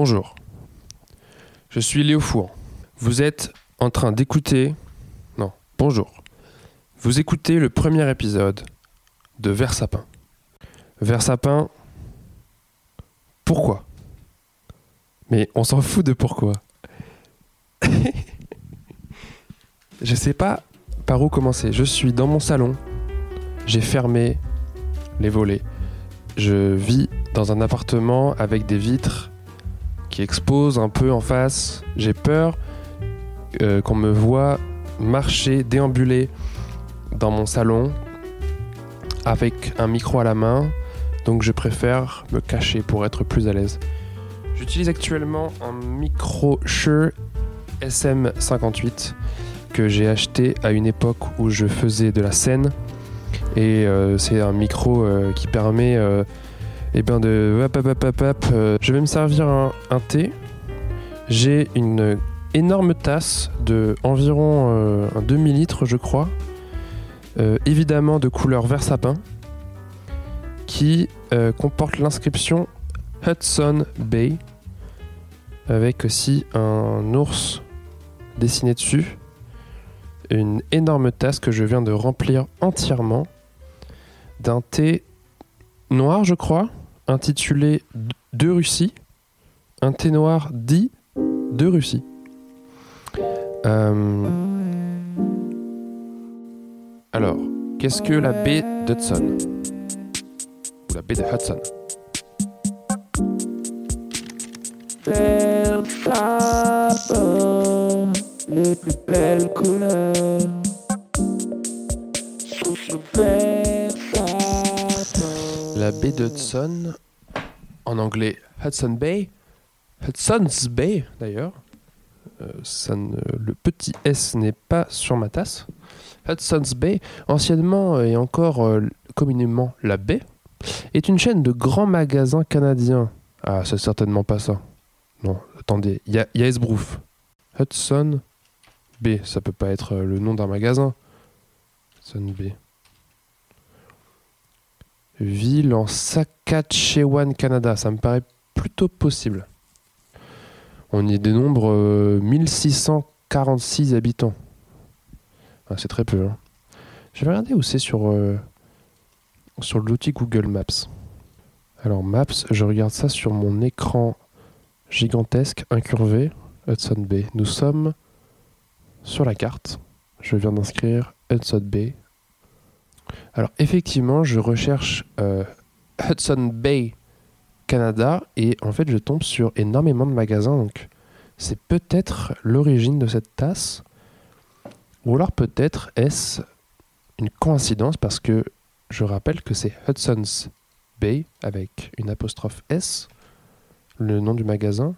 Bonjour, je suis Léo Fouan. Vous êtes en train d'écouter... Non, bonjour. Vous écoutez le premier épisode de Versapin. Versapin, pourquoi? Mais on s'en fout de pourquoi. je sais pas par où commencer. Je suis dans mon salon. J'ai fermé les volets. Je vis dans un appartement avec des vitres qui exposent un peu en face. J'ai peur euh, qu'on me voit marcher, déambuler dans mon salon avec un micro à la main. Donc je préfère me cacher pour être plus à l'aise. J'utilise actuellement un micro Shure SM58 que j'ai acheté à une époque où je faisais de la scène. Et euh, c'est un micro euh, qui permet euh, eh ben de... hop, hop, hop, hop. Euh, je vais me servir un, thé. J'ai une énorme tasse de environ euh, un demi-litre, je crois. Euh, évidemment de couleur vert sapin. Qui comporte l'inscription Hudson Bay. Avec aussi un ours dessiné dessus. Une énorme tasse que je viens de remplir entièrement d'un thé noir, je crois, intitulé De Russie. Un thé noir dit de Russie. Euh, Alors, qu'est-ce que la baie d'Hudson? Ou la baie de Hudson? Les plus belles couleurs. La baie d'Hudson, en anglais Hudson Bay, Hudson's Bay d'ailleurs. Euh, ne- le petit S n'est pas sur ma tasse. Hudson's Bay, anciennement et encore euh, communément la baie, est une chaîne de grands magasins canadiens. Ah, c'est certainement pas ça. Non, attendez, il y a, y a. Hudson Bay, ça peut pas être euh, le nom d'un magasin. Hudson Bay. Ville en Saskatchewan, Canada. Ça me paraît plutôt possible. On y dénombre euh, 1646 habitants. Ah, c'est très peu. hein. Je vais regarder où c'est sur, euh, sur l'outil Google Maps. Alors Maps, je regarde ça sur mon écran gigantesque, incurvé, Hudson Bay. Nous sommes sur la carte. Je viens d'inscrire Hudson Bay. Alors effectivement, je recherche euh, Hudson Bay Canada et en fait je tombe sur énormément de magasins donc c'est peut-être l'origine de cette tasse. Ou alors peut-être est-ce une coïncidence parce que je rappelle que c'est Hudson's Bay avec une apostrophe S le nom du magasin.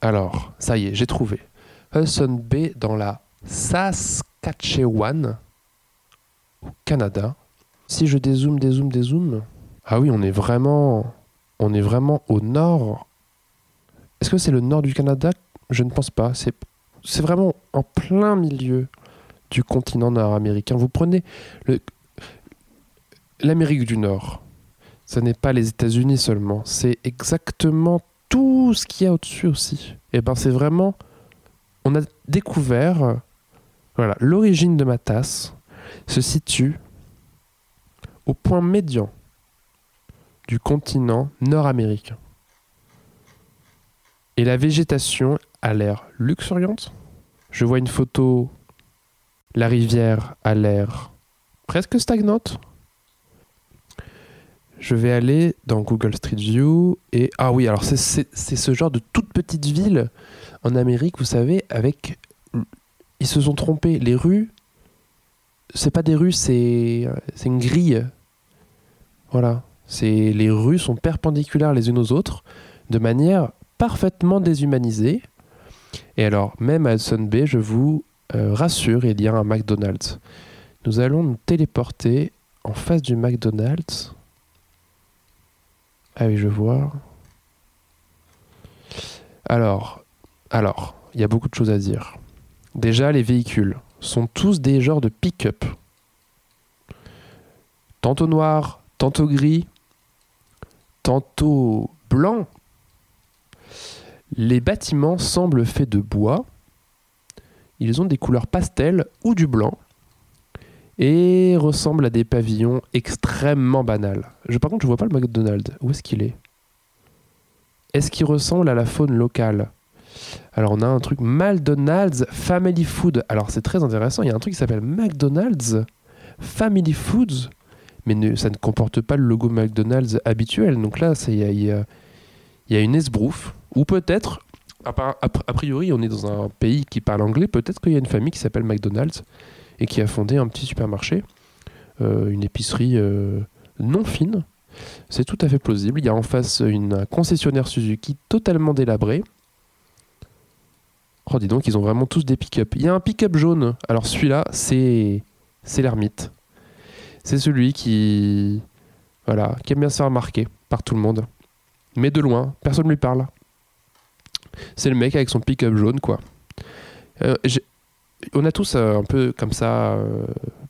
Alors ça y est j'ai trouvé. Hudson Bay dans la Saskatchewan au Canada si je dézoome dézoome dézoome ah oui on est vraiment on est vraiment au nord. Est-ce que c'est le nord du Canada? Je ne pense pas. C'est, c'est vraiment en plein milieu du continent nord-américain. Vous prenez le, l'Amérique du Nord. Ce n'est pas les États-Unis seulement. C'est exactement tout ce qu'il y a au-dessus aussi. Et ben c'est vraiment... On a découvert... Voilà, l'origine de ma tasse se situe au point médian du continent nord-américain. Et la végétation a l'air luxuriante. Je vois une photo, la rivière a l'air presque stagnante. Je vais aller dans Google Street View et ah oui, alors c'est- ce genre de toute petite ville en Amérique, vous savez, avec ils se sont trompés. Les rues, c'est pas des rues, c'est c'est une grille. Voilà. Les rues sont perpendiculaires les unes aux autres de manière parfaitement déshumanisée. Et alors, même à Hudson Bay, je vous euh, rassure, il y a un McDonald's. Nous allons nous téléporter en face du McDonald's. Ah oui, je vois. Alors, alors, il y a beaucoup de choses à dire. Déjà, les véhicules sont tous des genres de pick-up. Tantôt noir, tantôt gris, tantôt blanc. Les bâtiments semblent faits de bois. Ils ont des couleurs pastel ou du blanc et ressemblent à des pavillons extrêmement banals. Je, par contre, je vois pas le McDonald's. Où est-ce qu'il est? Est-ce qu'il ressemble à la faune locale? Alors, on a un truc McDonald's Family Food. Alors, c'est très intéressant. Il y a un truc qui s'appelle McDonald's Family Foods, mais ça ne comporte pas le logo McDonald's habituel. Donc là, il y a, une esbrouffe, ou peut-être, a, priori, on est dans un pays qui parle anglais, peut-être qu'il y a une famille qui s'appelle McDonald's et qui a fondé un petit supermarché, euh, une épicerie euh, non fine. C'est tout à fait plausible. Il y a en face une un concessionnaire Suzuki totalement délabré. Oh, dis donc, ils ont vraiment tous des pick-up. Il y a un pick-up jaune. Alors celui-là, c'est c'est l'ermite. C'est celui qui voilà, qui aime bien se faire remarquer par tout le monde. Mais de loin, personne ne lui parle. C'est le mec avec son pick-up jaune, quoi. Euh, on a tous euh, un peu comme ça, euh,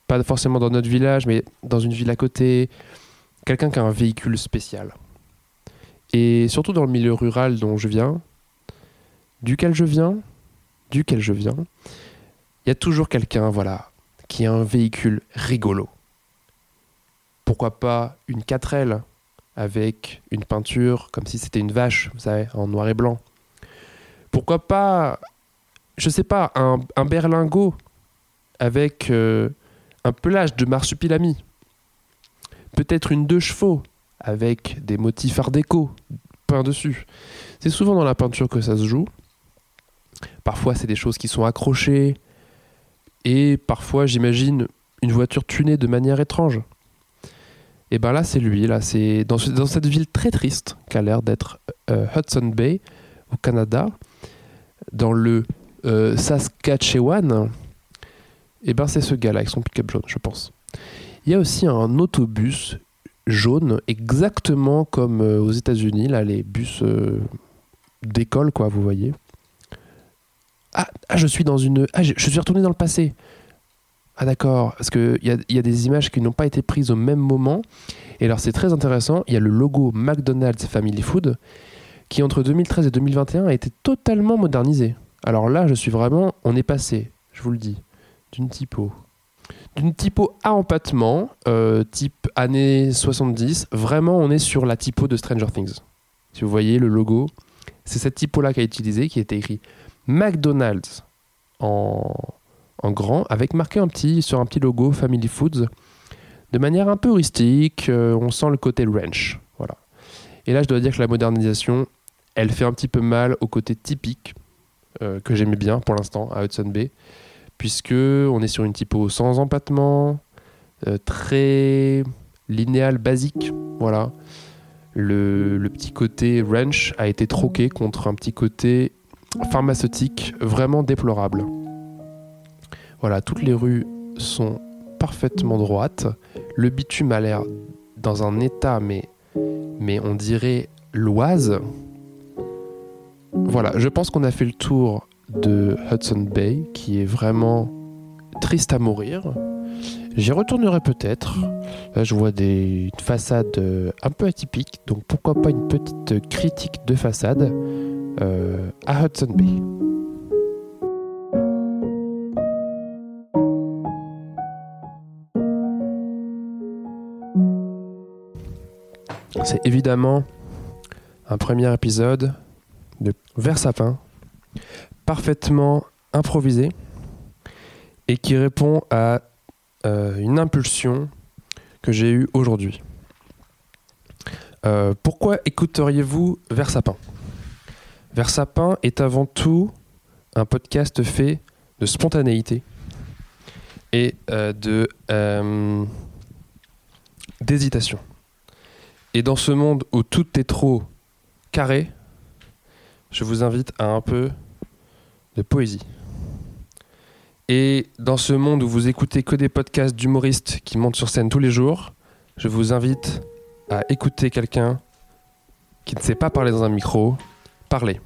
pas forcément dans notre village, mais dans une ville à côté, quelqu'un qui a un véhicule spécial. Et surtout dans le milieu rural dont je viens, duquel je viens, duquel je viens, il y a toujours quelqu'un, voilà, qui a un véhicule rigolo. Pourquoi pas une 4L avec une peinture comme si c'était une vache, vous savez, en noir et blanc. Pourquoi pas, je sais pas, un, berlingot avec euh, un pelage de marsupilami. Peut-être une deux chevaux avec des motifs art déco peints dessus. C'est souvent dans la peinture que ça se joue. Parfois, c'est des choses qui sont accrochées. Et parfois, j'imagine une voiture tunée de manière étrange. Et ben là, c'est lui. Là, c'est dans, ce- dans cette ville très triste qu'a l'air d'être euh, Hudson Bay au Canada, dans le euh, Saskatchewan. Et ben c'est ce gars-là avec son pick-up jaune, je pense. Il y a aussi un autobus jaune, exactement comme euh, aux États-Unis, là, les bus d'école, quoi, vous voyez. Ah, ah, je suis dans une. Ah, je, suis retourné dans le passé. Ah, d'accord. Parce qu'il y a, y a des images qui n'ont pas été prises au même moment. Et alors, c'est très intéressant. Il y a le logo McDonald's Family Food qui, entre 2013 et 2021, a été totalement modernisé. Alors là, je suis vraiment. On est passé, je vous le dis, d'une typo. D'une typo à empattement, euh, type années 70. Vraiment, on est sur la typo de Stranger Things. Si vous voyez le logo, c'est cette typo-là qui a été utilisée, qui était écrit McDonald's en, grand, avec marqué un petit, sur un petit logo Family Foods, de manière un peu rustique. euh, on sent le côté ranch. Voilà. Et là, je dois dire que la modernisation, elle fait un petit peu mal au côté typique euh, que j'aimais bien pour l'instant à Hudson Bay, puisque on est sur une typo sans empattement, euh, très linéal, basique. Voilà. Le, le petit côté ranch a été troqué contre un petit côté pharmaceutique vraiment déplorable. Voilà, toutes les rues sont parfaitement droites. Le bitume a l'air dans un état, mais, mais on dirait l'oise. Voilà, je pense qu'on a fait le tour de Hudson Bay, qui est vraiment triste à mourir. J'y retournerai peut-être. Là, je vois des une façade euh, un peu atypique, donc pourquoi pas une petite critique de façade à Hudson Bay. C'est évidemment un premier épisode de Vers Sapin, parfaitement improvisé et qui répond à euh, une impulsion que j'ai eue aujourd'hui. Euh, pourquoi écouteriez-vous Vers Sapin Vers Sapin est avant tout un podcast fait de spontanéité et euh, euh, d'hésitation. Et dans ce monde où tout est trop carré, je vous invite à un peu de poésie. Et dans ce monde où vous écoutez que des podcasts d'humoristes qui montent sur scène tous les jours, je vous invite à écouter quelqu'un qui ne sait pas parler dans un micro, parler.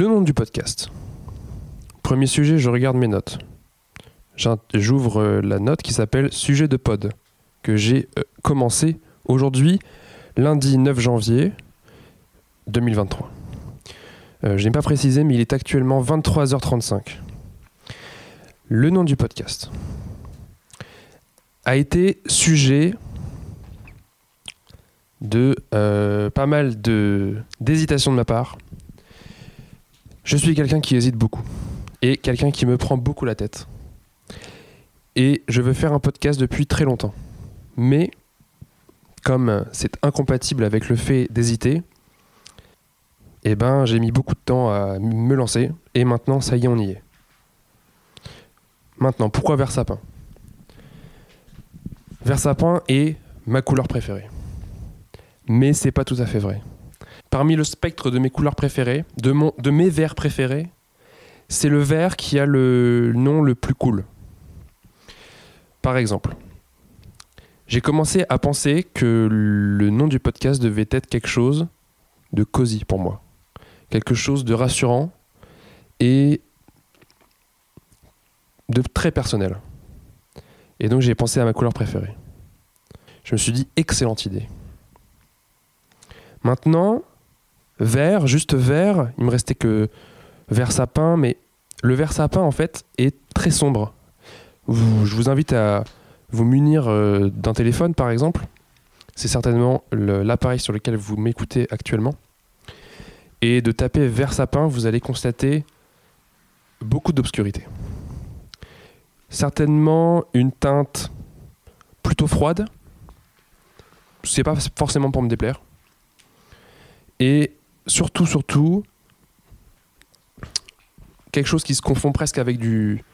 Le nom du podcast. Premier sujet, je regarde mes notes. J'ouvre euh, la note qui s'appelle Sujet de pod, que j'ai euh, commencé aujourd'hui, lundi 9 janvier, 2023. Euh, je n'ai pas précisé, mais il est actuellement 23h35. Le nom du podcast a été sujet de pas mal de d'hésitation de ma part. Je suis quelqu'un qui hésite beaucoup et quelqu'un qui me prend beaucoup la tête. Et je veux faire un podcast depuis très longtemps. Mais comme c'est incompatible avec le fait d'hésiter, eh ben j'ai mis beaucoup de temps à me lancer et maintenant ça y est on y est. Maintenant, pourquoi vert sapin Vert sapin est ma couleur préférée. Mais c'est pas tout à fait vrai. Parmi le spectre de mes couleurs préférées, de, mes verts préférés, c'est le vert qui a le nom le plus cool. Par exemple, j'ai commencé à penser que le nom du podcast devait être quelque chose de cosy pour moi. Quelque chose de rassurant et de très personnel. Et donc j'ai pensé à ma couleur préférée. Je me suis dit, excellente idée. Maintenant, vert, juste vert, il me restait que vert sapin, mais le vert sapin en fait est très sombre. Je vous invite à vous munir euh, d'un téléphone par exemple. C'est certainement l'appareil sur lequel vous m'écoutez actuellement. Et de taper vert sapin, vous allez constater beaucoup d'obscurité. Certainement une teinte plutôt froide. C'est pas forcément pour me déplaire. Et surtout, surtout, quelque chose qui se confond presque avec du,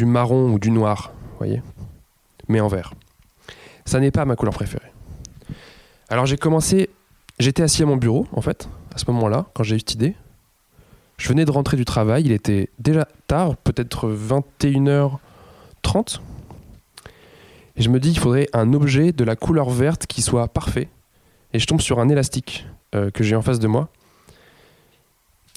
marron ou du noir, voyez, mais en vert. Ça n'est pas ma couleur préférée. Alors j'ai commencé, j'étais assis à mon bureau, en fait, à ce moment-là, quand j'ai eu cette idée. Je venais de rentrer du travail, il était déjà tard, peut-être 21h30. Et je me dis, il faudrait un objet de la couleur verte qui soit parfait. Et je tombe sur un élastique euh, que j'ai en face de moi.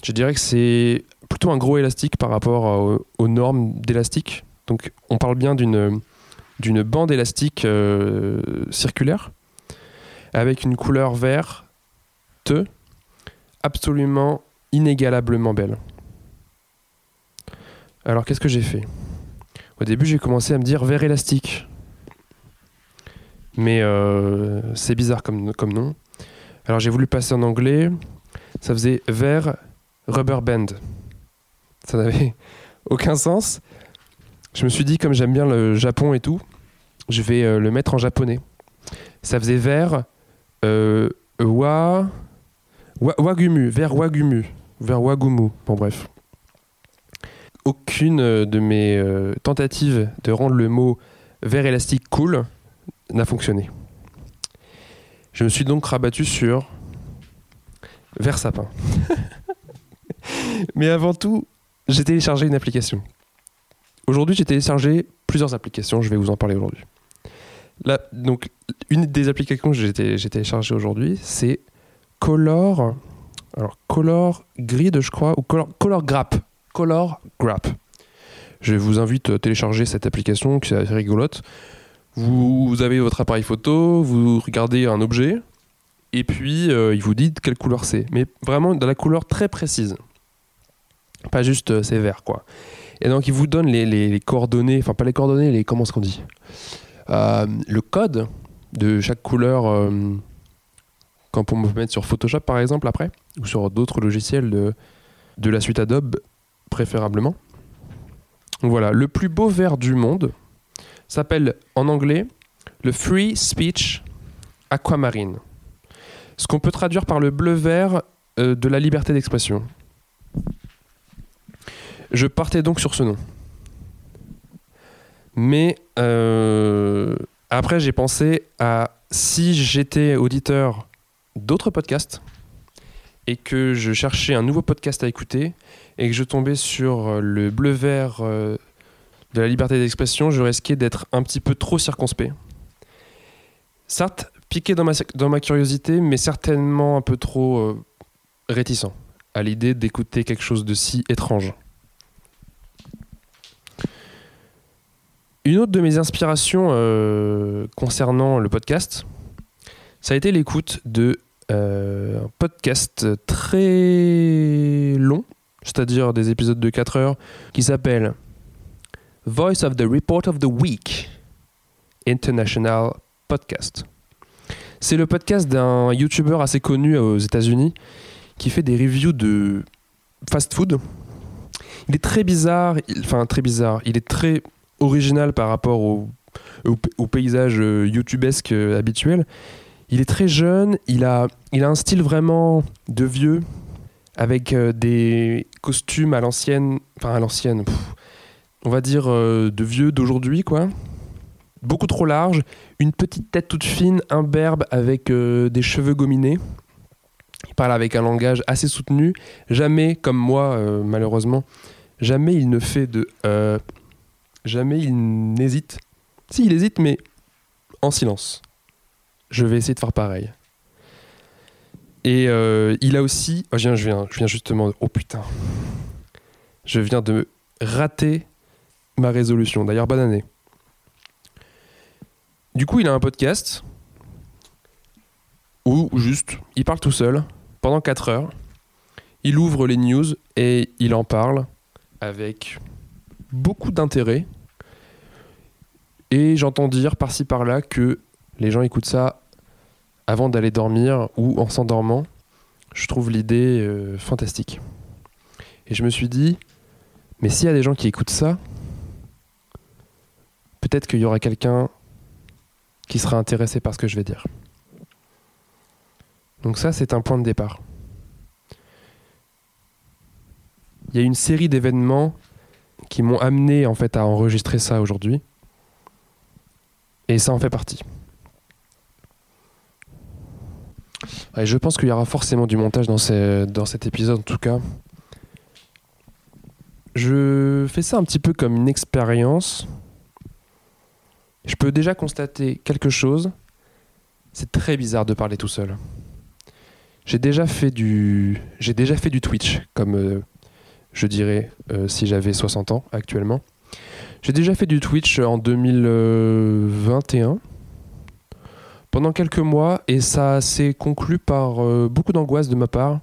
Je dirais que c'est plutôt un gros élastique par rapport aux normes d'élastique. Donc on parle bien d'une d'une bande élastique euh, circulaire avec une couleur verte absolument inégalablement belle. Alors qu'est-ce que j'ai fait? Au début j'ai commencé à me dire vert élastique. Mais euh, c'est bizarre comme, comme nom. Alors j'ai voulu passer en anglais. Ça faisait vert rubber band. Ça n'avait aucun sens. Je me suis dit, comme j'aime bien le Japon et tout, je vais euh, le mettre en japonais. Ça faisait vert euh, wa, wa- wagumu, vert wagumu, vert wagumu. Bon bref. Aucune euh, de mes euh, tentatives de rendre le mot vert élastique cool n'a fonctionné. Je me suis donc rabattu sur vert sapin. Mais avant tout, j'ai téléchargé une application. Aujourd'hui, j'ai téléchargé plusieurs applications, je vais vous en parler aujourd'hui. Donc, une des applications que j'ai té- j'ai téléchargées aujourd'hui, c'est Color. Alors, Color Grid, je crois, ou Color, Color. Color Grap. Je vous invite à télécharger cette application qui est assez rigolote. Vous, avez votre appareil photo, vous regardez un objet, et puis euh, il vous dit quelle couleur c'est. Mais vraiment de la couleur très précise. Pas juste euh, c'est vert, quoi. Et donc il vous donne les, coordonnées, enfin pas les coordonnées, les comment est-ce qu'on dit Euh, Le code de chaque couleur, euh, quand on peut mettre sur Photoshop par exemple après, ou sur d'autres logiciels de, de la suite Adobe préférablement. Voilà, le plus beau vert du monde s'appelle en anglais le Free Speech Aquamarine. Ce qu'on peut traduire par le bleu-vert euh, de la liberté d'expression. Je partais donc sur ce nom. Mais euh, après, j'ai pensé à si j'étais auditeur d'autres podcasts et que je cherchais un nouveau podcast à écouter et que je tombais sur le bleu-vert euh, de la liberté d'expression, je risquais d'être un petit peu trop circonspect. Certes, piqué dans ma, curiosité, mais certainement un peu trop euh, réticent à l'idée d'écouter quelque chose de si étrange. Une autre de mes inspirations euh, concernant le podcast, ça a été l'écoute de euh, un podcast très long, c'est-à-dire des épisodes de 4 heures, qui s'appelle Voice of the Report of the Week International Podcast. C'est le podcast d'un YouTuber assez connu aux États-Unis qui fait des reviews de fast-food. Il est très bizarre, enfin très bizarre, il est très original par rapport au, au, au paysage euh, youtubesque euh, habituel. Il est très jeune, il a, il a un style vraiment de vieux, avec euh, des costumes à l'ancienne, enfin à l'ancienne, on va dire euh, de vieux d'aujourd'hui quoi. Beaucoup trop large, une petite tête toute fine, imberbe avec euh, des cheveux gominés. Il parle avec un langage assez soutenu. Jamais, comme moi euh, malheureusement, jamais il ne fait de... jamais il n'hésite. Si, il hésite, mais en silence. Je vais essayer de faire pareil. Et il a aussi... oh, je, viens, je, viens, je viens justement... Oh putain. Je viens de rater ma résolution. D'ailleurs, bonne année. Du coup, il a un podcast où juste, il parle tout seul pendant 4 heures. Il ouvre les news et il en parle avec beaucoup d'intérêt. Et j'entends dire par-ci par-là que les gens écoutent ça avant d'aller dormir ou en s'endormant. Je trouve l'idée euh, fantastique. Et je me suis dit, mais s'il y a des gens qui écoutent ça, peut-être qu'il y aura quelqu'un qui sera intéressé par ce que je vais dire. Donc ça, c'est un point de départ. Il y a une série d'événements qui m'ont amené en fait à enregistrer ça aujourd'hui. Et ça en fait partie. Je pense qu'il y aura forcément du montage dans cet épisode en tout cas. Je fais ça un petit peu comme une expérience. Je peux déjà constater quelque chose. C'est très bizarre de parler tout seul. J'ai déjà fait du, j'ai déjà fait du Twitch, comme euh, je dirais euh, si j'avais 60 ans actuellement. J'ai déjà fait du Twitch en 2021 pendant quelques mois et ça s'est conclu par euh, beaucoup d'angoisse de ma part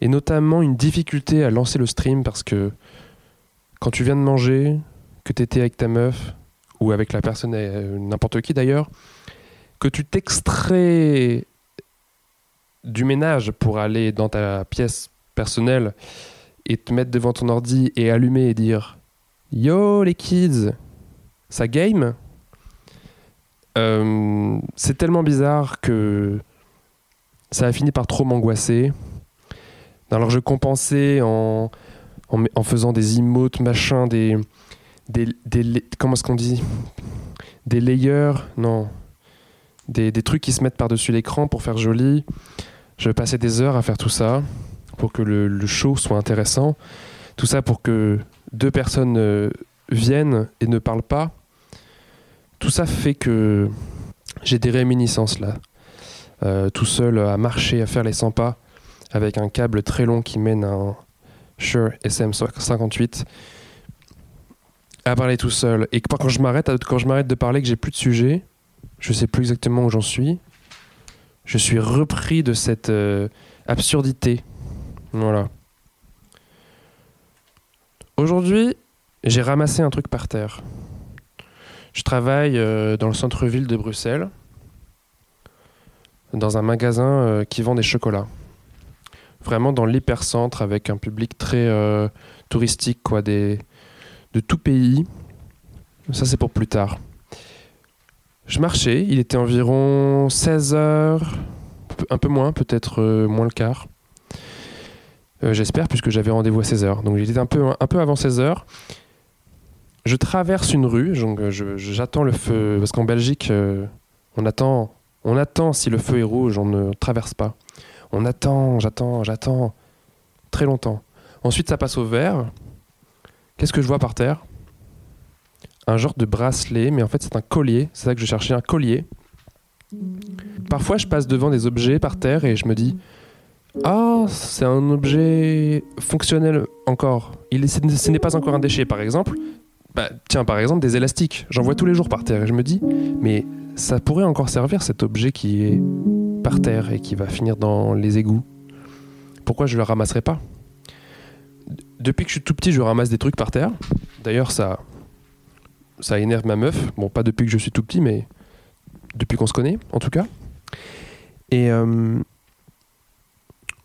et notamment une difficulté à lancer le stream parce que quand tu viens de manger, que tu étais avec ta meuf ou avec la personne, euh, n'importe qui d'ailleurs, que tu t'extrais du ménage pour aller dans ta pièce personnelle et te mettre devant ton ordi et allumer et dire Yo les kids, ça game? Euh, C'est tellement bizarre que ça a fini par trop m'angoisser. Alors je compensais en, en, en faisant des emotes, machin, des, des, comment est-ce qu'on dit? Des layers, non, des, des trucs qui se mettent par-dessus l'écran pour faire joli. Je passais des heures à faire tout ça pour que le, le show soit intéressant. Tout ça pour que deux personnes euh, viennent et ne parlent pas. Tout ça fait que j'ai des réminiscences là. Euh, tout seul à marcher, à faire les 100 pas avec un câble très long qui mène à un Shure SM58 à parler tout seul. Et quand je m'arrête, quand je m'arrête de parler, que j'ai plus de sujet, je sais plus exactement où j'en suis. Je suis repris de cette euh, absurdité. Voilà. Aujourd'hui, j'ai ramassé un truc par terre. Je travaille euh, dans le centre-ville de Bruxelles, dans un magasin euh, qui vend des chocolats. Vraiment dans l'hypercentre avec un public très touristique, quoi, de tout pays. Ça, c'est pour plus tard. Je marchais, il était environ 16 heures, un peu moins, peut-être euh, moins le quart. Euh, J'espère, puisque j'avais rendez-vous à 16 heures. Donc j'étais un peu, un peu avant 16 heures. Je traverse une rue, euh, j'attends le feu, parce qu'en Belgique, on attend, on attend si le feu est rouge, on ne traverse pas. On attend, j'attends, j'attends, très longtemps. Ensuite, ça passe au vert. Qu'est-ce que je vois par terre? Un genre de bracelet, mais en fait, c'est un collier. C'est ça que je cherchais, un collier. Parfois, je passe devant des objets par terre et je me dis Ah, c'est un objet fonctionnel encore. Il, ce n'est- pas encore un déchet, par exemple. Bah, tiens, par exemple, des élastiques. J'en vois tous les jours par terre et je me dis Mais ça pourrait encore servir cet objet qui est par terre et qui va finir dans les égouts. Pourquoi je le ramasserai pas? Depuis que je suis tout petit, je ramasse des trucs par terre. D'ailleurs, ça, ça énerve ma meuf. Bon, pas depuis que je suis tout petit, mais depuis qu'on se connaît, en tout cas. Et euh,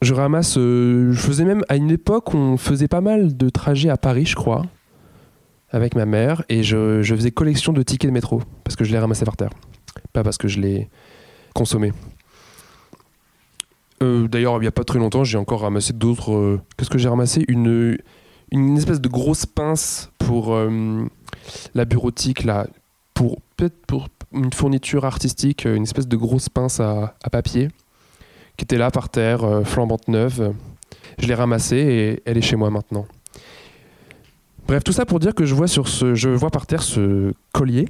je ramasse. euh, je faisais même à une époque, on faisait pas mal de trajets à Paris, je crois, avec ma mère, et je, je faisais collection de tickets de métro parce que je les ramassais par terre, pas parce que je les consommais. Euh, D'ailleurs, il n'y a pas très longtemps, j'ai encore ramassé d'autres. euh, Qu'est-ce que j'ai ramassé? Une, une espèce de grosse pince pour euh, la bureautique, là, pour peut-être pour une fourniture artistique, une espèce de grosse pince à, papier qui était là par terre, flambante neuve. Je l'ai ramassée et elle est chez moi maintenant. Bref, tout ça pour dire que je vois sur ce, je vois par terre ce collier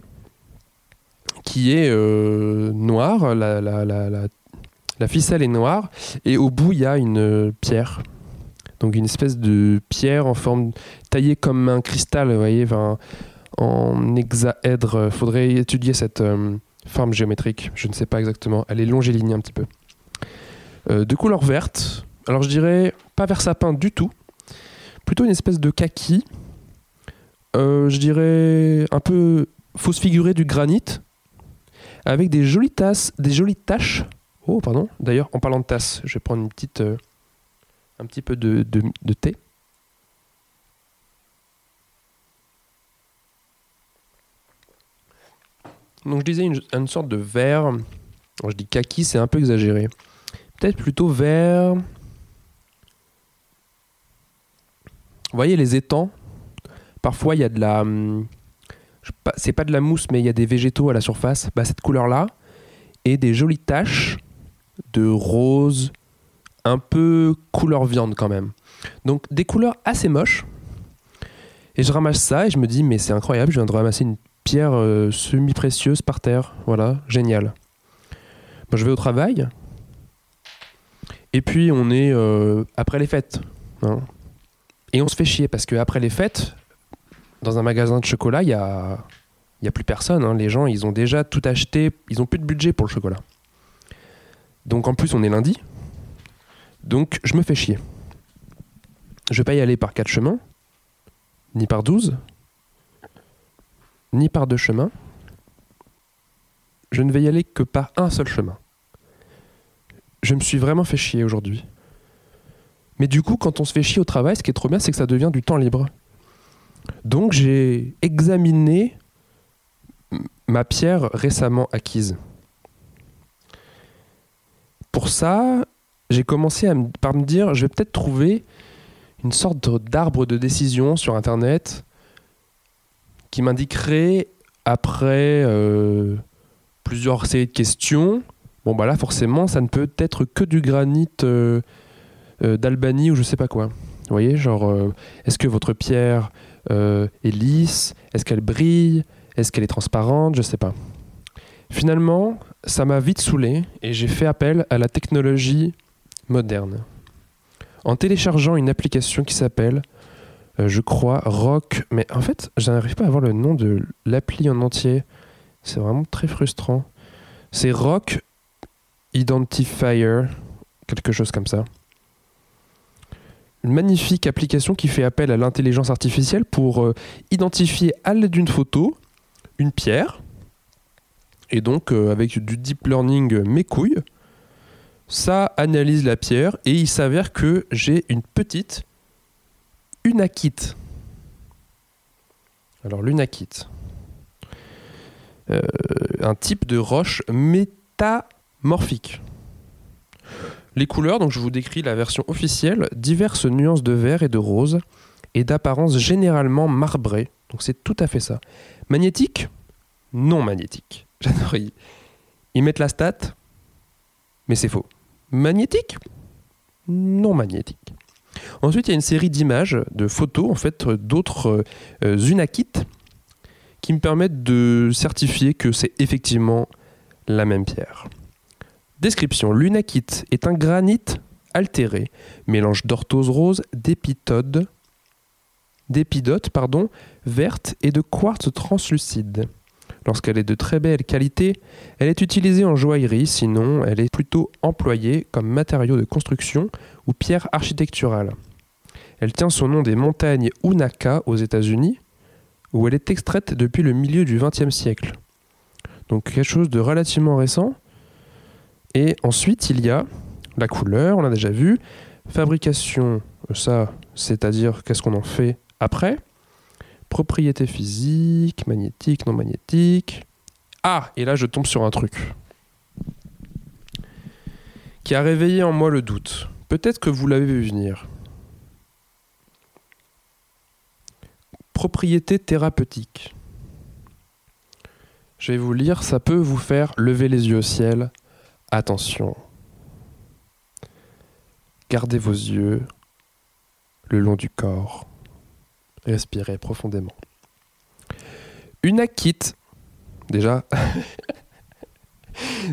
qui est noir, la- la- la- la ficelle est noire et au bout il y a une euh, pierre. Donc une espèce de pierre en forme taillée comme un cristal, vous voyez, en hexaèdre. Faudrait étudier cette euh, forme géométrique. Je ne sais pas exactement. Elle est longiligne un petit peu. Euh, de couleur verte. Alors je dirais pas vert sapin du tout. Plutôt une espèce de kaki. Je dirais un peu fausse figurée du granit. Avec des jolies tasses, des jolies taches. Oh, pardon. D'ailleurs, en parlant de tasses, je vais prendre une petite, euh, un petit peu de, de- thé. Donc je disais une, sorte de vert. Je dis kaki, c'est un peu exagéré. Peut-être plutôt vert. Vous voyez les étangs? Parfois il y a de la. hum, C'est pas de la mousse, mais il y a des végétaux à la surface. Bah, cette couleur-là. Et des jolies taches de rose, un peu couleur viande quand même. Donc des couleurs assez moches. Et je ramasse ça et je me dis, mais c'est incroyable, je viens de ramasser une pierre euh, semi-précieuse par terre. Voilà, génial. Bon, je vais au travail. Et puis on est euh, après les fêtes. hein. Et on se fait chier parce que après les fêtes, dans un magasin de chocolat, il y a, y a plus personne. hein. Les gens, ils ont déjà tout acheté. Ils ont plus de budget pour le chocolat. Donc en plus, on est lundi. Donc je me fais chier. Je vais pas y aller par quatre chemins, ni par 12, ni par deux chemins. Je ne vais y aller que par un seul chemin. Je me suis vraiment fait chier aujourd'hui. Mais du coup, quand on se fait chier au travail, ce qui est trop bien, c'est que ça devient du temps libre. Donc j'ai examiné ma pierre récemment acquise. Pour ça, j'ai commencé à par me dire, je vais peut-être trouver une sorte d'arbre de décision sur Internet qui m'indiquerait après euh, plusieurs séries de questions. Bon bah là forcément ça ne peut être que du granit euh, euh, d'Albanie ou je sais pas quoi. Vous voyez genre est-ce que votre pierre est lisse? Est-ce qu'elle brille? Est-ce qu'elle est transparente? Je sais pas. Finalement ça m'a vite saoulé et j'ai fait appel à la technologie moderne. En téléchargeant une application qui s'appelle, euh, je crois, Rock, mais en fait, je n'arrive pas à avoir le nom de l'appli en entier. C'est vraiment très frustrant. C'est Rock Identifier, quelque chose comme ça. Une magnifique application qui fait appel à l'intelligence artificielle pour euh, identifier à l'aide d'une photo une pierre. Et donc, euh, avec du deep learning euh, mes couilles, ça analyse la pierre et il s'avère que j'ai une petite unakite. Alors l'unakite, Euh, un type de roche métamorphique. Les couleurs, donc je vous décris la version officielle, diverses nuances de vert et de rose et d'apparence généralement marbrée. Donc c'est tout à fait ça. Magnétique? Non magnétique. J'adore. Ils, mettent la stat, mais c'est faux. Magnétique? Non magnétique. Ensuite, il y a une série d'images, de photos, en fait, d'autres euh, unakites qui me permettent de certifier que c'est effectivement la même pierre. Description. L'unakite est un granit altéré, mélange d'orthose rose, d'épidote, verte et de quartz translucide. Lorsqu'elle est de très belle qualité, elle est utilisée en joaillerie, sinon elle est plutôt employée comme matériau de construction ou pierre architecturale. Elle tient son nom des montagnes Unaka aux États-Unis, où elle est extraite depuis le milieu du XXe siècle. Donc quelque chose de relativement récent. Et ensuite, il y a la couleur, on l'a déjà vu, fabrication, ça, c'est-à-dire qu'est-ce qu'on en fait après, propriété physique, magnétique, non magnétique. Ah, et là je tombe sur un truc qui a réveillé en moi le doute. Peut-être que vous l'avez vu venir. Propriété thérapeutique. Je vais vous lire, ça peut vous faire lever les yeux au ciel. Attention. Gardez vos yeux le long du corps. Respirez profondément. Une déjà,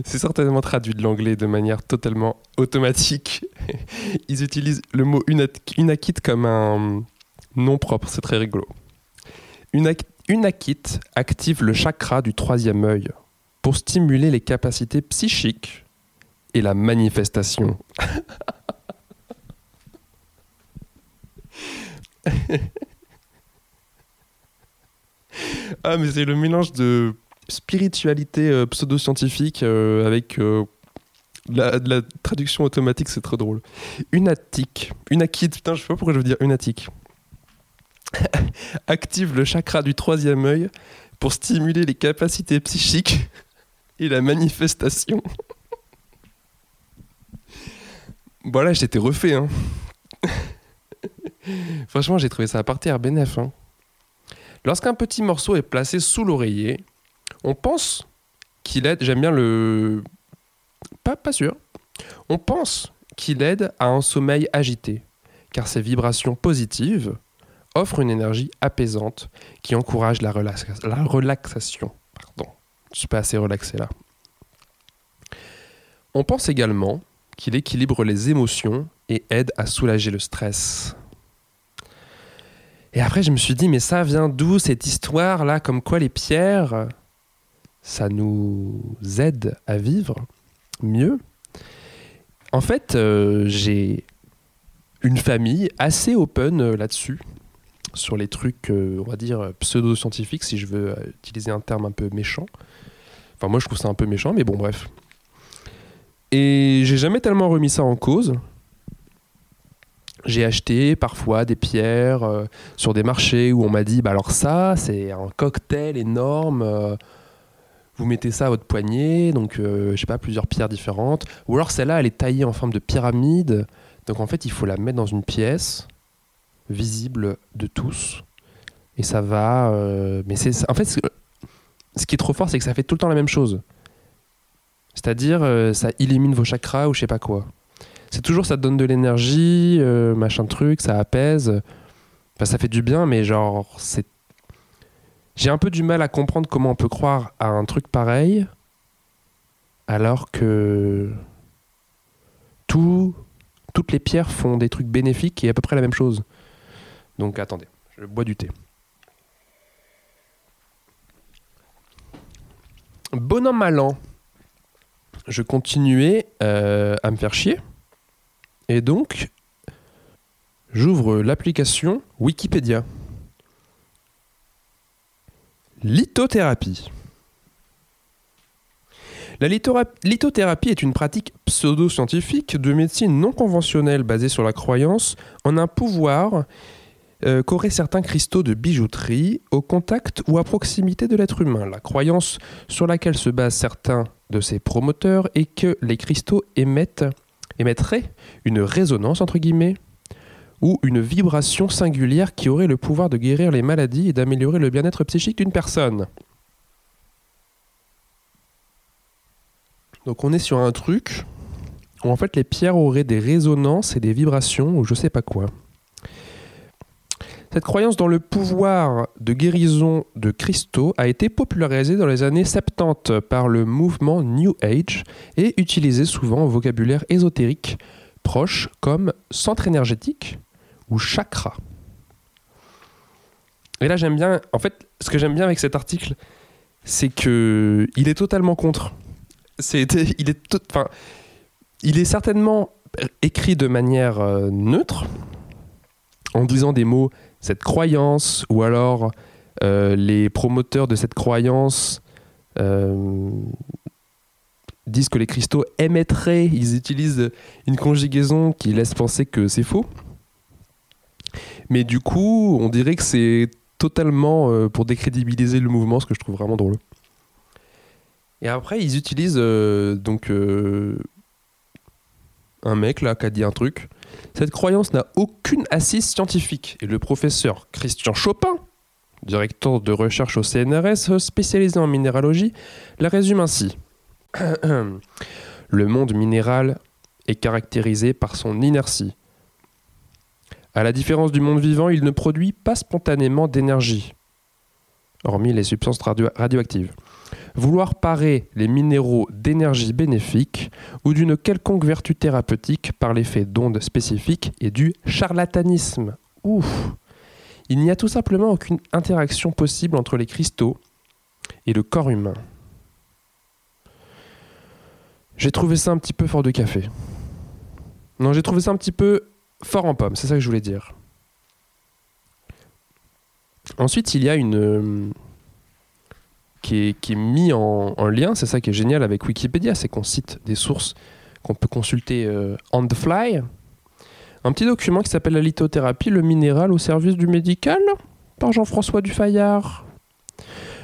c'est certainement traduit de l'anglais de manière totalement automatique. Ils utilisent le mot unakite comme un nom propre, c'est très rigolo. Une, une active le chakra du troisième œil pour stimuler les capacités psychiques et la manifestation. ah, mais c'est le mélange de spiritualité euh, pseudo-scientifique euh, avec euh, la, la traduction automatique, c'est trop drôle. Une attique, une akite, putain, je sais pas pourquoi je veux dire une attique. Active le chakra du troisième œil pour stimuler les capacités psychiques et la manifestation. voilà, j'étais refait, hein. Franchement, j'ai trouvé ça à partir. Hein. Lorsqu'un petit morceau est placé sous l'oreiller, on pense qu'il aide. J'aime bien le. Pas, sûr. On pense qu'il aide à un sommeil agité, car ses vibrations positives offrent une énergie apaisante qui encourage la, la relaxation. Pardon, je suis pas assez relaxé là. On pense également qu'il équilibre les émotions et aide à soulager le stress. Et après, je me suis dit, mais ça vient d'où cette histoire-là Comme quoi les pierres, ça nous aide à vivre mieux? En fait, euh, j'ai une famille assez open euh, là-dessus, sur les trucs, euh, on va dire, pseudo-scientifiques, si je veux utiliser un terme un peu méchant. Enfin, moi, je trouve ça un peu méchant, mais bon, bref. Et j'ai jamais tellement remis ça en cause. J'ai acheté parfois des pierres euh, sur des marchés où on m'a dit bah alors ça c'est un cocktail énorme euh, vous mettez ça à votre poignet donc euh, je sais pas plusieurs pierres différentes. Ou alors celle-là elle est taillée en forme de pyramide donc en fait il faut la mettre dans une pièce visible de tous et ça va mais c'est en fait ce qui est trop fort c'est que ça fait tout le temps la même chose. C'est-à-dire ça élimine vos chakras ou je sais pas quoi c'est toujours ça te donne de l'énergie, euh, machin truc, ça apaise. Enfin, ça fait du bien, mais genre, c'est. J'ai un peu du mal à comprendre comment on peut croire à un truc pareil, alors que tout, toutes les pierres font des trucs bénéfiques et à peu près la même chose. Donc attendez, je bois du thé. Bonhomme allant, je continuais euh, à me faire chier. Et donc, j'ouvre l'application Wikipédia. Lithothérapie. La lithothérapie est une pratique pseudo-scientifique de médecine non conventionnelle basée sur la croyance en un pouvoir euh, qu'auraient certains cristaux de bijouterie au contact ou à proximité de l'être humain. La croyance sur laquelle se basent certains de ses promoteurs est que les cristaux émettent émettrait une résonance, entre guillemets, ou une vibration singulière qui aurait le pouvoir de guérir les maladies et d'améliorer le bien-être psychique d'une personne. Donc on est sur un truc où en fait les pierres auraient des résonances et des vibrations ou je sais pas quoi. Cette croyance dans le pouvoir de guérison de cristaux a été popularisée dans les années 70 par le mouvement New Age et utilisée souvent au vocabulaire ésotérique proche comme centre énergétique ou chakra. Et là j'aime bien, en fait, ce que j'aime bien avec cet article, c'est que il est totalement contre. Il est certainement écrit de manière euh, neutre, en disant des mots cette croyance, ou alors euh, les promoteurs de cette croyance euh, disent que les cristaux émettraient, ils utilisent une conjugaison qui laisse penser que c'est faux. Mais du coup, on dirait que c'est totalement euh, pour décrédibiliser le mouvement, ce que je trouve vraiment drôle. Et après, ils utilisent donc un mec là qui a dit un truc. Cette croyance n'a aucune assise scientifique. Et le professeur Christian Chopin, directeur de recherche au CNRS spécialisé en minéralogie, la résume ainsi. le monde minéral est caractérisé par son inertie. À la différence du monde vivant, il ne produit pas spontanément d'énergie, hormis les substances radio- radioactives. Vouloir parer les minéraux d'énergie bénéfique ou d'une quelconque vertu thérapeutique par l'effet d'ondes spécifiques est du charlatanisme. Ouf Il n'y a tout simplement aucune interaction possible entre les cristaux et le corps humain. J'ai trouvé ça un petit peu fort de café. Non, j'ai trouvé ça un petit peu fort en pomme, c'est ça que je voulais dire. Ensuite, il y a une. Qui, est, mis en, en lien, c'est ça qui est génial avec Wikipédia, c'est qu'on cite des sources qu'on peut consulter euh, on the fly. Un petit document qui s'appelle La lithothérapie, le minéral au service du médical, par Jean-François Dufayard.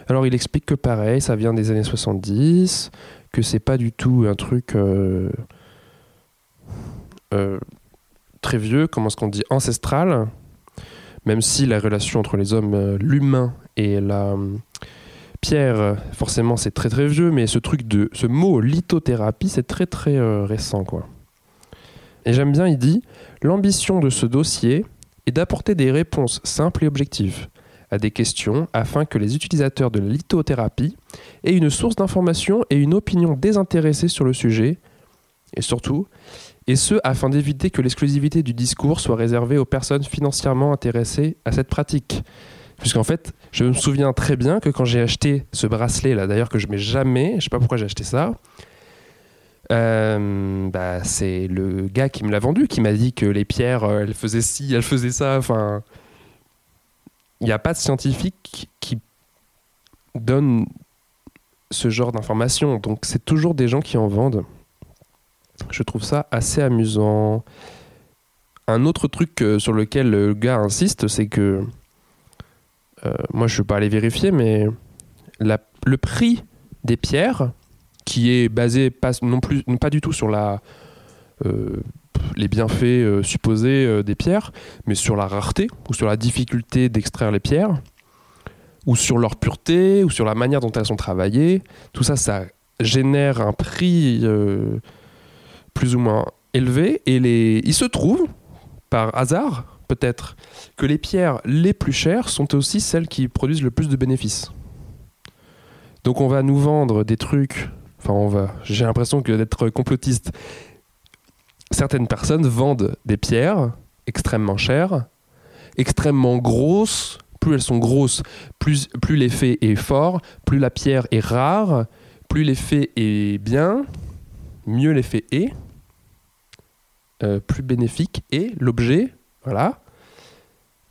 Alors, il explique que pareil, ça vient des années 70, que c'est pas du tout un truc. euh, euh, très vieux, comment est-ce qu'on dit, ancestral, même si la relation entre les hommes, l'humain et la pierre, euh, forcément c'est très très vieux, mais ce mot lithothérapie, c'est très très euh, récent quoi. Et j'aime bien, il dit, l'ambition de ce dossier est d'apporter des réponses simples et objectives à des questions afin que les utilisateurs de la lithothérapie aient une source d'information et une opinion désintéressée sur le sujet, et surtout et ce afin d'éviter que l'exclusivité du discours soit réservée aux personnes financièrement intéressées à cette pratique. Puisqu'en fait, je me souviens très bien que quand j'ai acheté ce bracelet là, d'ailleurs que je mets jamais, je sais pas pourquoi j'ai acheté ça, euh, bah, c'est le gars qui me l'a vendu qui m'a dit que les pierres, euh, elles faisaient ci, elles faisaient ça. Enfin, il n'y a pas de scientifique qui donne ce genre d'informations. Donc c'est toujours des gens qui en vendent. Je trouve ça assez amusant. Un autre truc euh, sur lequel le gars insiste, c'est que moi je ne pas allé vérifier, mais le prix des pierres, qui est basé pas, non pas du tout sur la, euh, les bienfaits euh, supposés euh, des pierres, mais sur la rareté ou sur la difficulté d'extraire les pierres, ou sur leur pureté, ou sur la manière dont elles sont travaillées, tout ça, ça génère un prix euh, plus ou moins élevé. Et les... il se trouve, par hasard peut-être, que les pierres les plus chères sont aussi celles qui produisent le plus de bénéfices. Donc on va nous vendre des trucs, enfin on va, j'ai l'impression que d'être complotiste, certaines personnes vendent des pierres extrêmement chères, extrêmement grosses, plus elles sont grosses, plus, l'effet est fort, plus la pierre est rare, plus l'effet est bien, mieux l'effet est, euh, plus bénéfique est l'objet, voilà.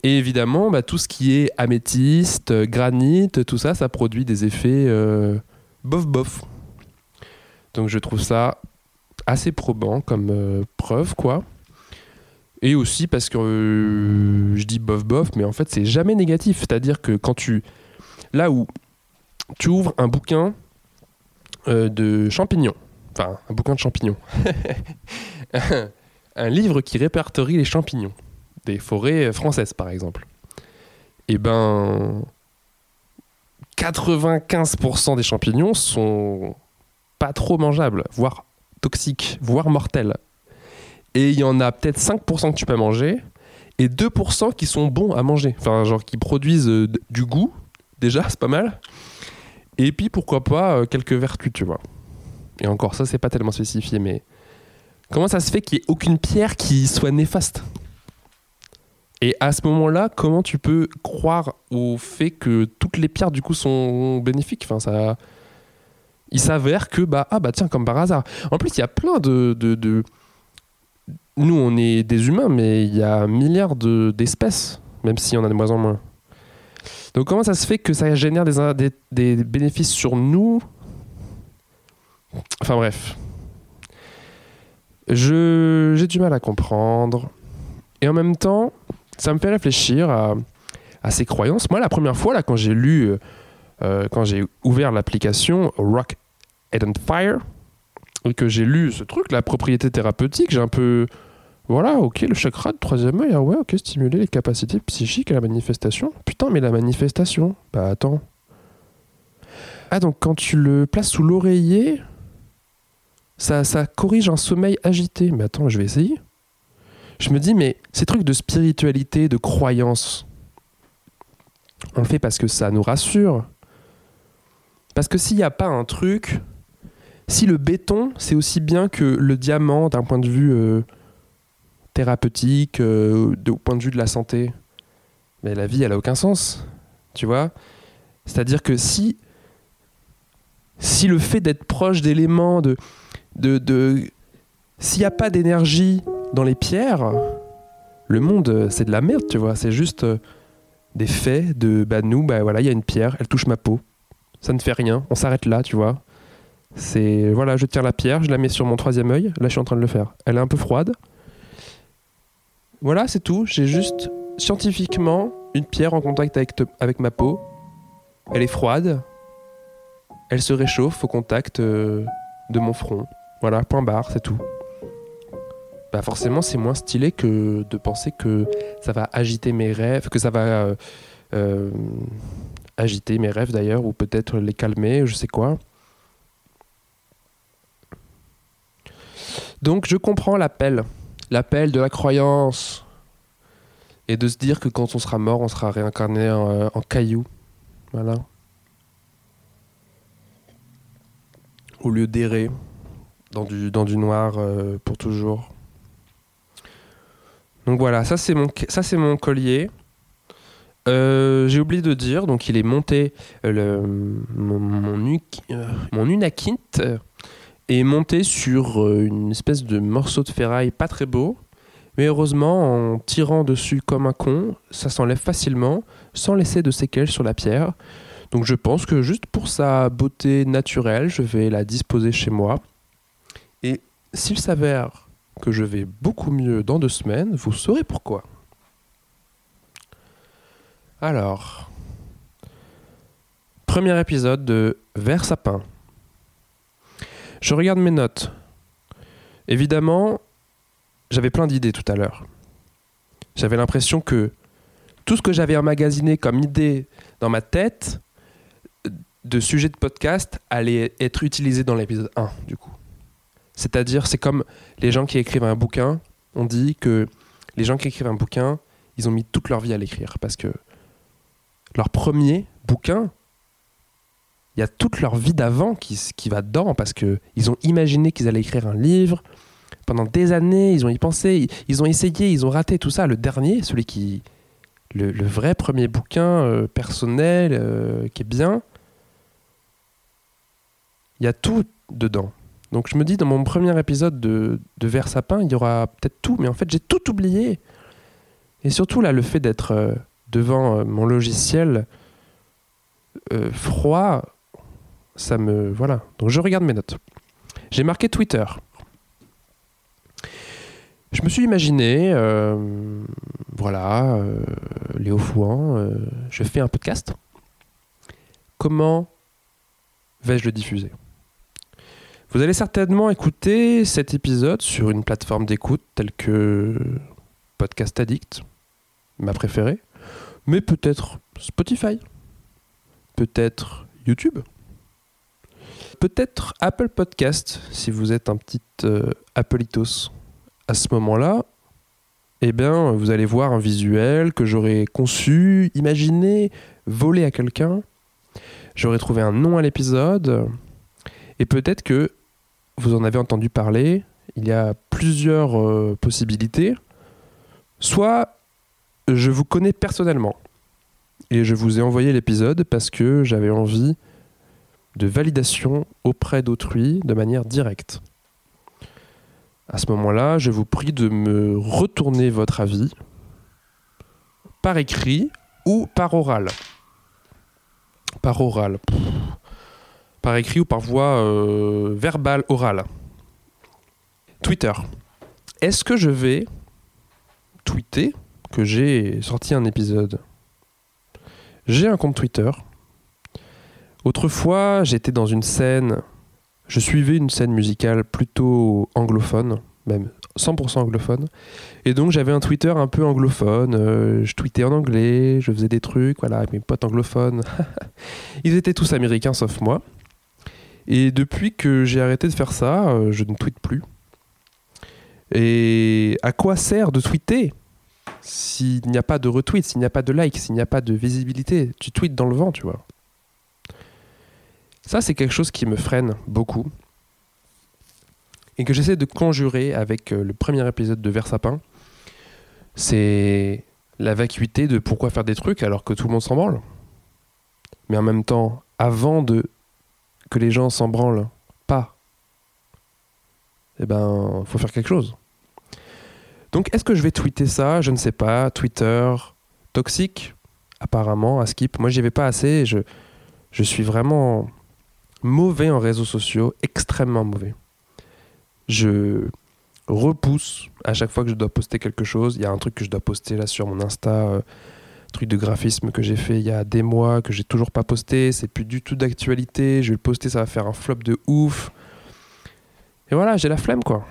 Et évidemment, bah, tout ce qui est améthyste, euh, granit, tout ça, ça produit des effets euh, bof bof. Donc je trouve ça assez probant comme euh, preuve, quoi. Et aussi parce que euh, je dis bof bof, mais en fait c'est jamais négatif. C'est-à-dire que quand tu... Là où tu ouvres un bouquin euh, de champignons, enfin un bouquin de champignons, un livre qui répertorie les champignons des forêts françaises par exemple, et ben 95% des champignons sont pas trop mangeables, voire toxiques, voire mortels. Et il y en a peut-être 5% que tu peux manger et 2% qui sont bons à manger, enfin genre qui produisent euh, du goût, déjà c'est pas mal. Et puis pourquoi pas euh, quelques vertus, tu vois. Et encore ça c'est pas tellement spécifié mais comment ça se fait qu'il y ait aucune pierre qui soit néfaste? Et à ce moment-là, comment tu peux croire au fait que toutes les pierres du coup sont bénéfiques? Enfin, ça, il s'avère que bah ah bah tiens comme par hasard. En plus, il y a plein de, de, de- nous on est des humains, mais il y a un milliard de- d'espèces, même s'il y en a de moins en moins. Donc comment ça se fait que ça génère des, des, des bénéfices sur nous? Enfin bref. Je, j'ai du mal à comprendre. Et en même temps, ça me fait réfléchir à, à ces croyances. Moi, la première fois, là, quand j'ai lu, euh, euh, quand j'ai ouvert l'application Rock and Fire, et que j'ai lu ce truc, la propriété thérapeutique, j'ai un peu. Voilà, ok, le chakra de troisième œil, ah ouais, ok, stimuler les capacités psychiques à la manifestation. Putain, mais la manifestation, bah attends. Ah, donc quand tu le places sous l'oreiller, ça corrige un sommeil agité. Mais attends, je vais essayer. Je me dis, mais ces trucs de spiritualité, de croyance, on le fait parce que ça nous rassure. Parce que s'il n'y a pas un truc, si le béton, c'est aussi bien que le diamant d'un point de vue euh, thérapeutique, euh, au point de vue de la santé, mais la vie, elle a aucun sens. Tu vois C'est-à-dire que si, si le fait d'être proche d'éléments, de, de, de s'il n'y a pas d'énergie dans les pierres, le monde, c'est de la merde, tu vois. C'est juste euh, des faits de, bah nous, bah voilà, il y a une pierre, elle touche ma peau. Ça ne fait rien, on s'arrête là, tu vois. C'est, voilà, je tiens la pierre, je la mets sur mon troisième œil, là je suis en train de le faire. Elle est un peu froide. Voilà, c'est tout. J'ai juste, scientifiquement, une pierre en contact avec, avec ma peau. Elle est froide. Elle se réchauffe au contact euh, de mon front. Voilà, point barre, c'est tout. Bah forcément, c'est moins stylé que de penser que ça va agiter mes rêves, que ça va euh, euh, agiter mes rêves d'ailleurs, ou peut-être les calmer, je sais quoi. Donc je comprends l'appel, l'appel de la croyance, et de se dire que quand on sera mort, on sera réincarné en, euh, en caillou. Voilà. Au lieu d'errer dans du, dans du noir pour toujours. Donc voilà, ça c'est mon, collier. Euh, J'ai oublié de dire, donc il est monté, euh, mon, mon, euh, mon unakint est monté sur une espèce de morceau de ferraille pas très beau. Mais heureusement, en tirant dessus comme un con, ça s'enlève facilement, sans laisser de séquelles sur la pierre. Donc je pense que juste pour sa beauté naturelle, je vais la disposer chez moi. Et s'il s'avère que je vais beaucoup mieux dans deux semaines, vous saurez pourquoi. Alors, premier épisode de Vers sapin. Je regarde mes notes. Évidemment, j'avais plein d'idées tout à l'heure. J'avais l'impression que tout ce que j'avais emmagasiné comme idée dans ma tête de sujet de podcast allait être utilisé dans l'épisode 1 du coup. C'est-à-dire, c'est comme les gens qui écrivent un bouquin, on dit que les gens qui écrivent un bouquin, ils ont mis toute leur vie à l'écrire parce que leur premier bouquin, il y a toute leur vie d'avant qui, va dedans parce que ils ont imaginé qu'ils allaient écrire un livre pendant des années, ils ont y pensé, ils, ils ont essayé, ils ont raté tout ça. Le dernier, celui qui, le, le vrai premier bouquin euh, personnel euh, qui est bien, il y a tout dedans. Donc je me dis dans mon premier épisode de, de Sapin, il y aura peut-être tout, mais en fait j'ai tout oublié. Et surtout là, le fait d'être euh, devant euh, mon logiciel euh, froid, ça me... Voilà. Donc je regarde mes notes. J'ai marqué Twitter. Je me suis imaginé, voilà, Léo Fouan, je fais un podcast. Comment vais-je le diffuser? Vous allez certainement écouter cet épisode sur une plateforme d'écoute telle que Podcast Addict, ma préférée, mais peut-être Spotify, peut-être YouTube, peut-être Apple Podcast si vous êtes un petit euh, Appleitos à ce moment-là, eh bien, vous allez voir un visuel que j'aurais conçu, imaginé, volé à quelqu'un. J'aurais trouvé un nom à l'épisode. Et peut-être que vous en avez entendu parler. Il y a plusieurs euh, possibilités. Soit je vous connais personnellement. Et je vous ai envoyé l'épisode parce que j'avais envie de validation auprès d'autrui de manière directe. À ce moment-là, je vous prie de me retourner votre avis par écrit ou par oral. Par oral. Par écrit ou par voie euh, verbale orale. Twitter. Est-ce que je vais tweeter que j'ai sorti un épisode? J'ai un compte Twitter. Autrefois, j'étais dans une scène, je suivais une scène musicale plutôt anglophone, même 100% anglophone. Et donc j'avais un Twitter un peu anglophone, euh, je tweetais en anglais, je faisais des trucs, voilà, avec mes potes anglophones. Ils étaient tous américains sauf moi. Et depuis que j'ai arrêté de faire ça, euh, je ne tweete plus. Et à quoi sert de tweeter s'il n'y a pas de retweet, s'il n'y a pas de like, s'il n'y a pas de visibilité? Tu tweets dans le vent, tu vois. Ça, c'est quelque chose qui me freine beaucoup. Et que j'essaie de conjurer avec euh, le premier épisode de Versapin. C'est la vacuité de pourquoi faire des trucs alors que tout le monde s'en branle. Mais en même temps, avant de que les gens s'en branlent pas, eh ben, faut faire quelque chose. Donc, est-ce que je vais tweeter ça? Je ne sais pas. Twitter, toxique, apparemment, à Skip. Moi, j'y vais pas assez. Je, suis vraiment mauvais en réseaux sociaux, extrêmement mauvais. Je repousse à chaque fois que je dois poster quelque chose. Il y a un truc que je dois poster là sur mon Insta, euh, truc de graphisme que j'ai fait il y a des mois, que j'ai toujours pas posté. C'est plus du tout d'actualité. Je vais le poster, ça va faire un flop de ouf. Et voilà, j'ai la flemme quoi.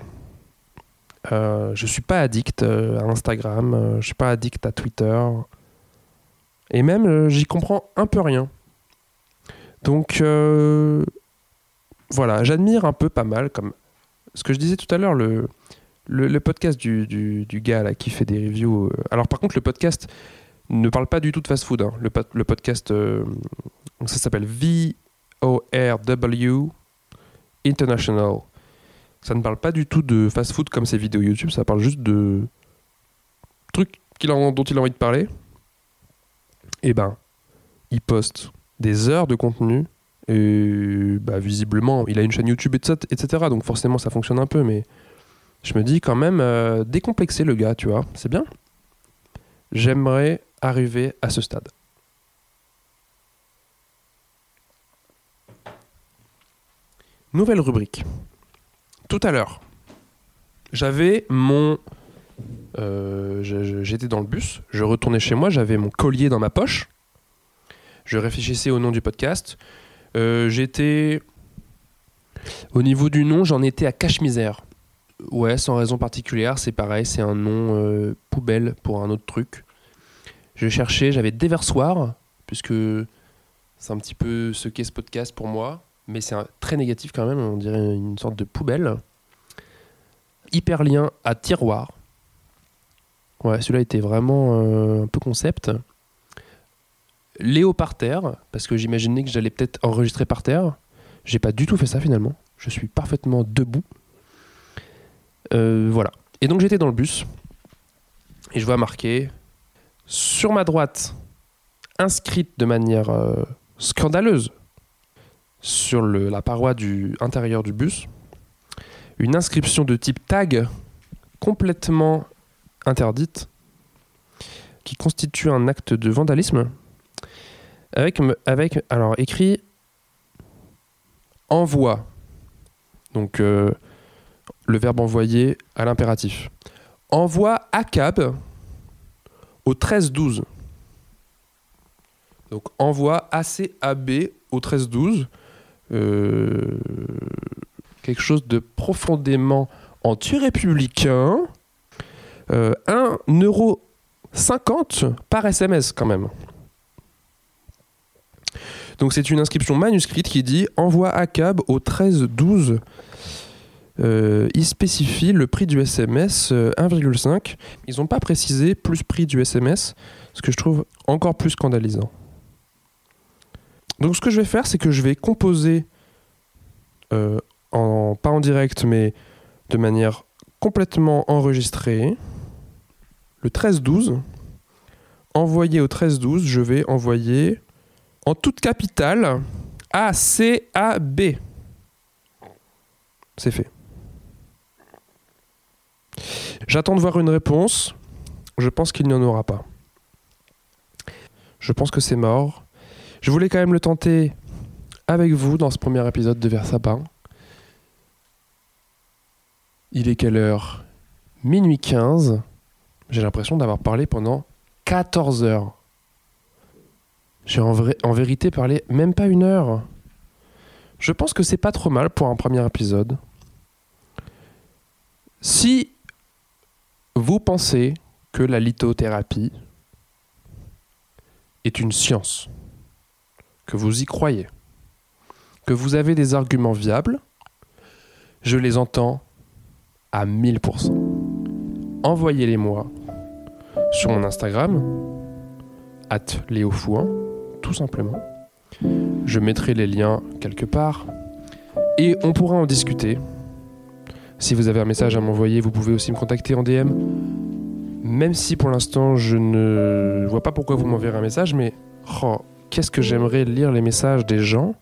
Euh, je suis pas addict euh, à Instagram, euh, je suis pas addict à Twitter. Et même, j'y comprends un peu rien. Donc, voilà, j'admire un peu pas mal, comme ce que je disais tout à l'heure, le, le, podcast du, du, du gars là, qui fait des reviews. Alors, par contre, le podcast ne parle pas du tout de fast-food. hein. Le, po- le podcast, euh, ça s'appelle VORW International. Ça ne parle pas du tout de fast-food comme ses vidéos YouTube, ça parle juste de trucs dont il a envie de parler. Et ben, il poste des heures de contenu. Et bah, visiblement, il a une chaîne YouTube, etc., etc. Donc forcément, ça fonctionne un peu. Mais je me dis quand même, euh, décomplexer le gars, tu vois, c'est bien. J'aimerais arriver à ce stade. Nouvelle rubrique. Tout à l'heure, j'avais mon. euh, J'étais dans le bus, je retournais chez moi, j'avais mon collier dans ma poche. Je réfléchissais au nom du podcast. Euh, J'étais. Au niveau du nom, j'en étais à cache-misère. Ouais, sans raison particulière, c'est pareil, c'est un nom euh, poubelle pour un autre truc. Je cherchais, j'avais déversoir, puisque c'est un petit peu ce qu'est ce podcast pour moi, mais c'est très négatif quand même, on dirait une sorte de poubelle. Hyperlien à tiroir. Ouais, celui-là était vraiment euh, un peu concept. Léo par terre, parce que j'imaginais que j'allais peut-être enregistrer par terre. J'ai pas du tout fait ça finalement. Je suis parfaitement debout. Euh, voilà. Et donc j'étais dans le bus et je vois marqué sur ma droite, inscrite de manière euh, scandaleuse sur la paroi du intérieur du bus, une inscription de type tag complètement interdite qui constitue un acte de vandalisme avec, me- avec alors écrit envoie donc euh, le verbe envoyer à l'impératif. Envoie à cab au 13-12 donc envoie ACAB au 13-12 euh, quelque chose de profondément anti-républicain. Euh, 1,50€ par SMS quand même. Donc c'est une inscription manuscrite qui dit envoie à cab au 13-12 euh, il spécifie le prix du SMS euh, 1,5. Ils n'ont pas précisé plus prix du SMS, ce que je trouve encore plus scandalisant. Donc ce que je vais faire, c'est que je vais composer, euh, en, pas en direct, mais de manière complètement enregistrée, le 13-12, envoyer au 13-12, je vais envoyer en toute capitale A, C, A, B. C'est fait. J'attends de voir une réponse. Je pense qu'il n'y en aura pas. Je pense que c'est mort. Je voulais quand même le tenter avec vous dans ce premier épisode de Versapin. Il est quelle heure? Minuit 15. J'ai l'impression d'avoir parlé pendant 14 heures. J'ai en, en vérité parlé même pas une heure. Je pense que c'est pas trop mal pour un premier épisode. Si vous pensez que la lithothérapie est une science, que vous y croyez, que vous avez des arguments viables, je les entends à 1000%. Envoyez-les-moi sur mon Instagram, at léofouin, tout simplement. Je mettrai les liens quelque part et on pourra en discuter. Si vous avez un message à m'envoyer, vous pouvez aussi me contacter en DM. Même si pour l'instant je ne vois pas pourquoi vous m'enverrez un message, mais oh, qu'est-ce que j'aimerais lire les messages des gens?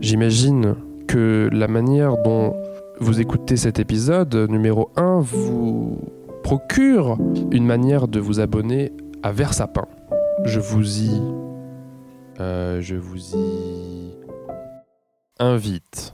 J'imagine que la manière dont vous écoutez cet épisode numéro 1 vous procure une manière de vous abonner à Versapin. Je vous y... euh, je vous y invite.